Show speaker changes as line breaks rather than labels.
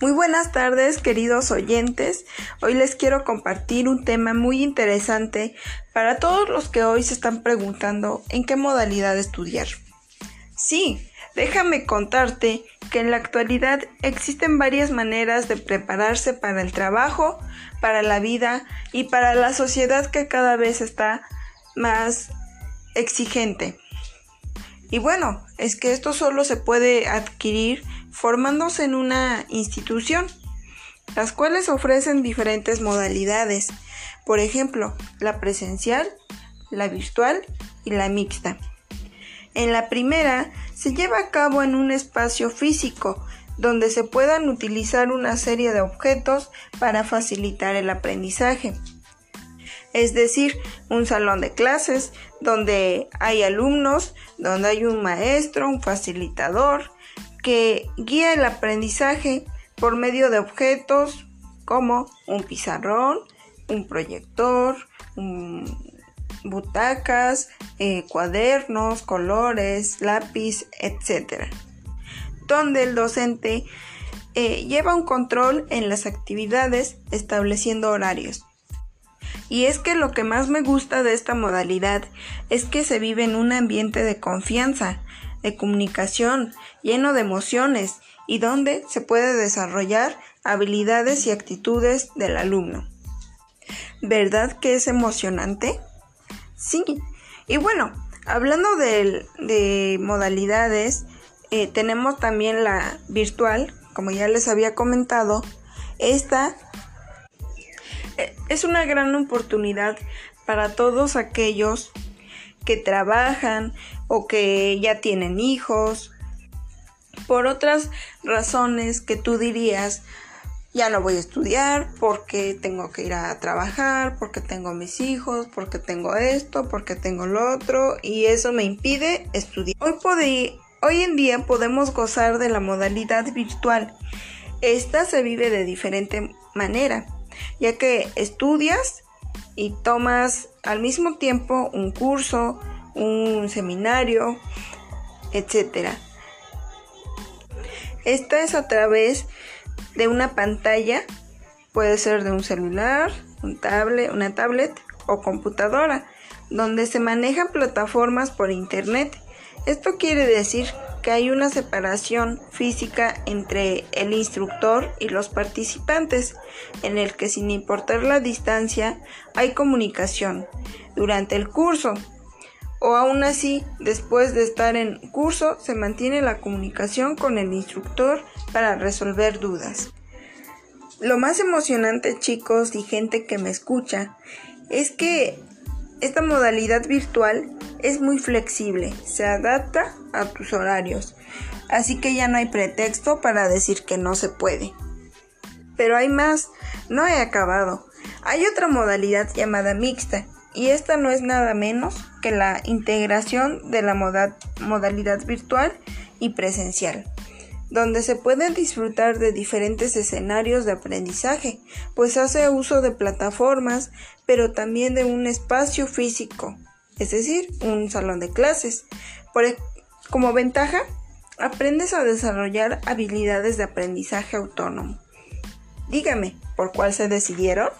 Muy buenas tardes, queridos oyentes. Hoy les quiero compartir un tema muy interesante para todos los que hoy se están preguntando en qué modalidad estudiar. Sí, déjame contarte que en la actualidad existen varias maneras de prepararse para el trabajo, para la vida y para la sociedad que cada vez está más exigente. Y bueno, es que esto solo se puede adquirir formándose en una institución, las cuales ofrecen diferentes modalidades, por ejemplo, la presencial, la virtual y la mixta. En la primera se lleva a cabo en un espacio físico donde se puedan utilizar una serie de objetos para facilitar el aprendizaje. Es decir, un salón de clases donde hay alumnos, donde hay un maestro, un facilitador, que guía el aprendizaje por medio de objetos como un pizarrón, un proyector, butacas, eh, cuadernos, colores, lápiz, etc. Donde el docente eh, lleva un control en las actividades estableciendo horarios. Y es que lo que más me gusta de esta modalidad es que se vive en un ambiente de confianza, de comunicación, lleno de emociones y donde se puede desarrollar habilidades y actitudes del alumno. ¿Verdad que es emocionante? Sí. Y bueno, hablando de, modalidades, eh, tenemos también la virtual, como ya les había comentado. Esta eh, es una gran oportunidad para todos aquellos que trabajan o que ya tienen hijos, por otras razones que tú dirías, ya no voy a estudiar porque tengo que ir a trabajar, porque tengo mis hijos, porque tengo esto, porque tengo lo otro y eso me impide estudiar. Hoy, hoy en día podemos gozar de la modalidad virtual. Esta se vive de diferente manera, ya que estudias y tomas al mismo tiempo un curso, un seminario, etc. Esta es a través de una pantalla, puede ser de un celular, un una tablet o computadora, donde se manejan plataformas por internet. Esto quiere decir que hay una separación física entre el instructor y los participantes, en el que sin importar la distancia hay comunicación. Durante el curso, o aún así, después de estar en curso, se mantiene la comunicación con el instructor para resolver dudas. Lo más emocionante, chicos y gente que me escucha, es que esta modalidad virtual es muy flexible, se adapta a tus horarios, así que ya no hay pretexto para decir que no se puede. Pero hay más, no he acabado. Hay otra modalidad llamada mixta, y esta no es nada menos que la integración de la modalidad virtual y presencial, donde se pueden disfrutar de diferentes escenarios de aprendizaje, pues hace uso de plataformas, pero también de un espacio físico, es decir, un salón de clases. Por, e, como ventaja, aprendes a desarrollar habilidades de aprendizaje autónomo. Dígame, ¿por cuál se decidieron?